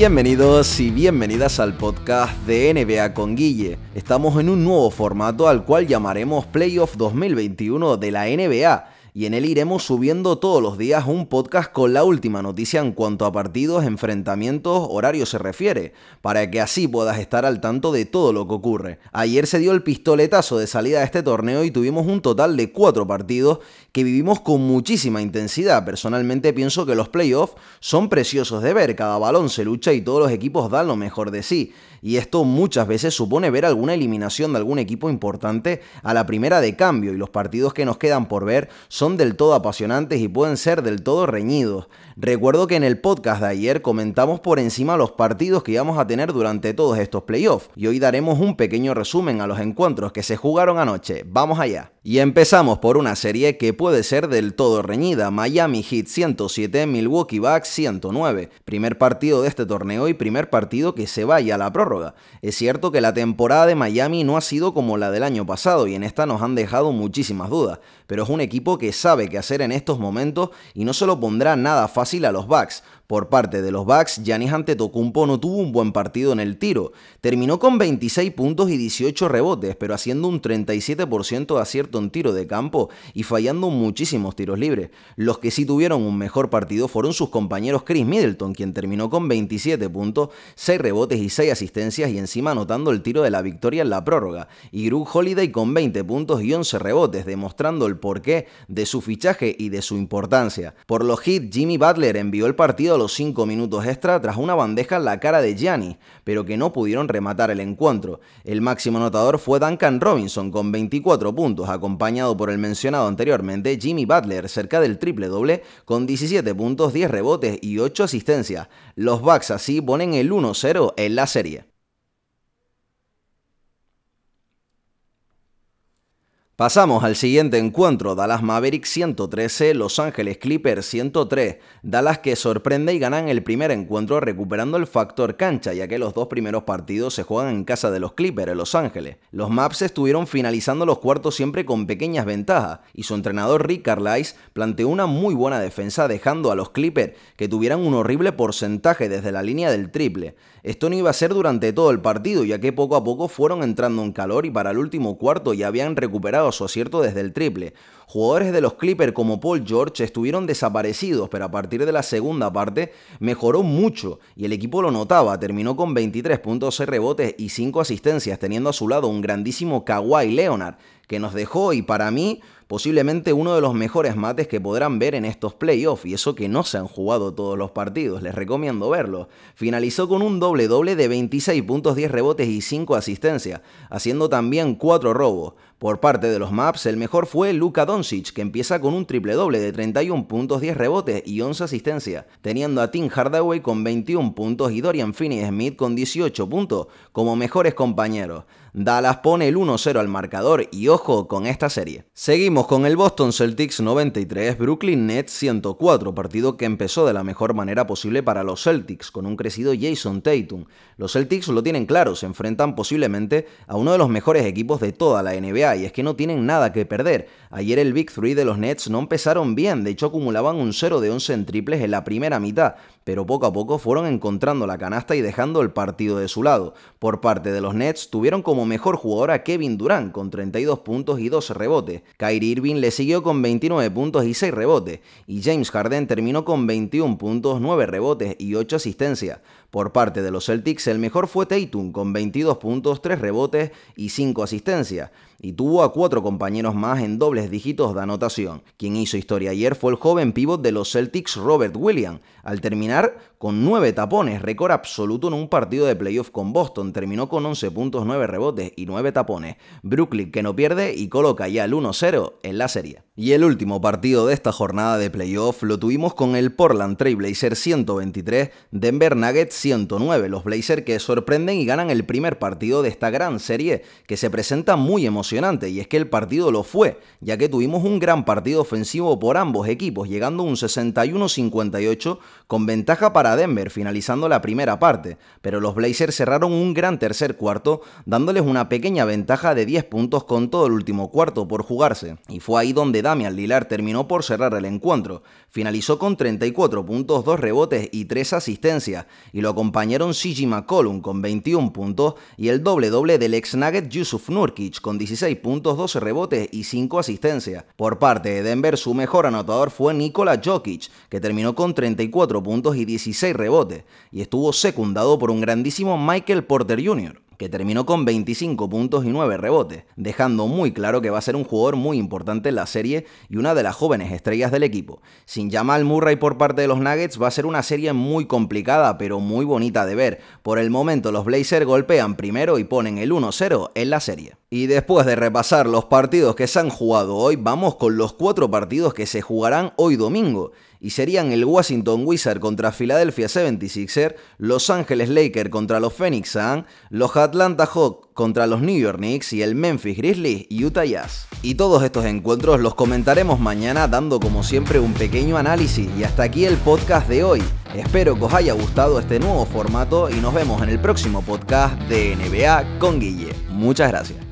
Bienvenidos y bienvenidas al podcast de NBA con Guille. Estamos en un nuevo formato al cual llamaremos Playoff 2021 de la NBA y en él iremos subiendo todos los días un podcast con la última noticia en cuanto a partidos, enfrentamientos, horarios se refiere, para que así puedas estar al tanto de todo lo que ocurre. Ayer se dio el pistoletazo de salida de este torneo y tuvimos un total de cuatro partidos que vivimos con muchísima intensidad. Personalmente pienso que los playoffs son preciosos de ver, cada balón se lucha y todos los equipos dan lo mejor de sí y esto muchas veces supone ver alguna eliminación de algún equipo importante a la primera de cambio y los partidos que nos quedan por ver son del todo apasionantes y pueden ser del todo reñidos. Recuerdo que en el podcast de ayer comentamos por encima los partidos que íbamos a tener durante todos estos playoffs y hoy daremos un pequeño resumen a los encuentros que se jugaron anoche. Vamos allá. Y empezamos por una serie que puede ser del todo reñida, Miami Heat 107, Milwaukee Bucks 109. Primer partido de este torneo y primer partido que se vaya a la prórroga. Es cierto que la temporada de Miami no ha sido como la del año pasado y en esta nos han dejado muchísimas dudas, pero es un equipo que sabe qué hacer en estos momentos y no se lo pondrá nada fácil a los Bucks. Por parte de los Bucks, Giannis Antetokounmpo no tuvo un buen partido en el tiro. Terminó con 26 puntos y 18 rebotes, pero haciendo un 37% de acierto en tiro de campo y fallando muchísimos tiros libres. Los que sí tuvieron un mejor partido fueron sus compañeros Chris Middleton, quien terminó con 27 puntos, 6 rebotes y 6 asistencias y encima anotando el tiro de la victoria en la prórroga. Y Drew Holiday con 20 puntos y 11 rebotes, demostrando el porqué de su fichaje y de su importancia. Por los hits, Jimmy Butler envió el partido los 5 minutos extra tras una bandeja en la cara de Gianni, pero que no pudieron rematar el encuentro. El máximo anotador fue Duncan Robinson con 24 puntos, acompañado por el mencionado anteriormente Jimmy Butler, cerca del triple doble, con 17 puntos, 10 rebotes y 8 asistencias. Los Bucks así ponen el 1-0 en la serie. Pasamos al siguiente encuentro, Dallas Mavericks 113, Los Ángeles Clippers 103. Dallas que sorprende y ganan el primer encuentro recuperando el factor cancha, ya que los dos primeros partidos se juegan en casa de los Clippers en Los Ángeles. Los Maps estuvieron finalizando los cuartos siempre con pequeñas ventajas, y su entrenador Rick Carlisle planteó una muy buena defensa dejando a los Clippers que tuvieran un horrible porcentaje desde la línea del triple. Esto no iba a ser durante todo el partido, ya que poco a poco fueron entrando en calor y para el último cuarto ya habían recuperado su acierto desde el triple. Jugadores de los Clippers como Paul George estuvieron desaparecidos, pero a partir de la segunda parte mejoró mucho y el equipo lo notaba. Terminó con 23 puntos, 6 rebotes y 5 asistencias, teniendo a su lado un grandísimo Kawhi Leonard, que nos dejó y para mí posiblemente uno de los mejores mates que podrán ver en estos playoffs, y eso que no se han jugado todos los partidos, les recomiendo verlo. Finalizó con un doble doble de 26 puntos, 10 rebotes y 5 asistencias, haciendo también 4 robos. Por parte de los Maps, el mejor fue Luka Doncic, que empieza con un triple doble de 31 puntos, 10 rebotes y 11 asistencias, teniendo a Tim Hardaway con 21 puntos y Dorian Finney-Smith con 18 puntos como mejores compañeros. Dallas pone el 1-0 al marcador y ojo con esta serie. Seguimos con el Boston Celtics 93, Brooklyn Nets 104, partido que empezó de la mejor manera posible para los Celtics, con un crecido Jason Tatum. Los Celtics lo tienen claro, se enfrentan posiblemente a uno de los mejores equipos de toda la NBA y es que no tienen nada que perder. Ayer el Big 3 de los Nets no empezaron bien, de hecho acumulaban un 0 de 11 en triples en la primera mitad, pero poco a poco fueron encontrando la canasta y dejando el partido de su lado. Por parte de los Nets tuvieron como mejor jugador a Kevin Durant con 32 puntos y 12 rebotes. Kyrie Irving le siguió con 29 puntos y 6 rebotes, y James Harden terminó con 21 puntos, 9 rebotes y 8 asistencias. Por parte de los Celtics, el mejor fue Tatum con 22 puntos, 3 rebotes y 5 asistencias y tuvo a cuatro compañeros más en dobles dígitos de anotación. Quien hizo historia ayer fue el joven pívot de los Celtics Robert Williams, al terminar con nueve tapones, récord absoluto en un partido de playoff con Boston, terminó con 11 puntos, 9 rebotes y 9 tapones. Brooklyn que no pierde y coloca ya el 1-0 en la serie. Y el último partido de esta jornada de playoff lo tuvimos con el Portland Trail Blazer 123, Denver Nuggets 109, los Blazers que sorprenden y ganan el primer partido de esta gran serie que se presenta muy emocionante y es que el partido lo fue, ya que tuvimos un gran partido ofensivo por ambos equipos, llegando un 61-58 con ventaja para Denver finalizando la primera parte, pero los Blazers cerraron un gran tercer cuarto, dándoles una pequeña ventaja de 10 puntos con todo el último cuarto por jugarse, y fue ahí donde Damian Lillard terminó por cerrar el encuentro. Finalizó con 34 puntos, 2 rebotes y 3 asistencias, y acompañaron CG McCollum con 21 puntos y el doble doble del ex Nugget Yusuf Nurkic con 16 puntos, 12 rebotes y 5 asistencias. Por parte de Denver, su mejor anotador fue Nikola Jokic, que terminó con 34 puntos y 16 rebotes, y estuvo secundado por un grandísimo Michael Porter Jr que terminó con 25 puntos y 9 rebotes, dejando muy claro que va a ser un jugador muy importante en la serie y una de las jóvenes estrellas del equipo. Sin Jamal Murray por parte de los Nuggets va a ser una serie muy complicada pero muy bonita de ver. Por el momento los Blazers golpean primero y ponen el 1-0 en la serie. Y después de repasar los partidos que se han jugado hoy, vamos con los cuatro partidos que se jugarán hoy domingo. Y serían el Washington Wizard contra Philadelphia 76er, Los Angeles Lakers contra los Phoenix Suns, los Atlanta Hawks contra los New York Knicks y el Memphis Grizzlies y Utah Jazz. Y todos estos encuentros los comentaremos mañana dando como siempre un pequeño análisis. Y hasta aquí el podcast de hoy. Espero que os haya gustado este nuevo formato y nos vemos en el próximo podcast de NBA con Guille. Muchas gracias.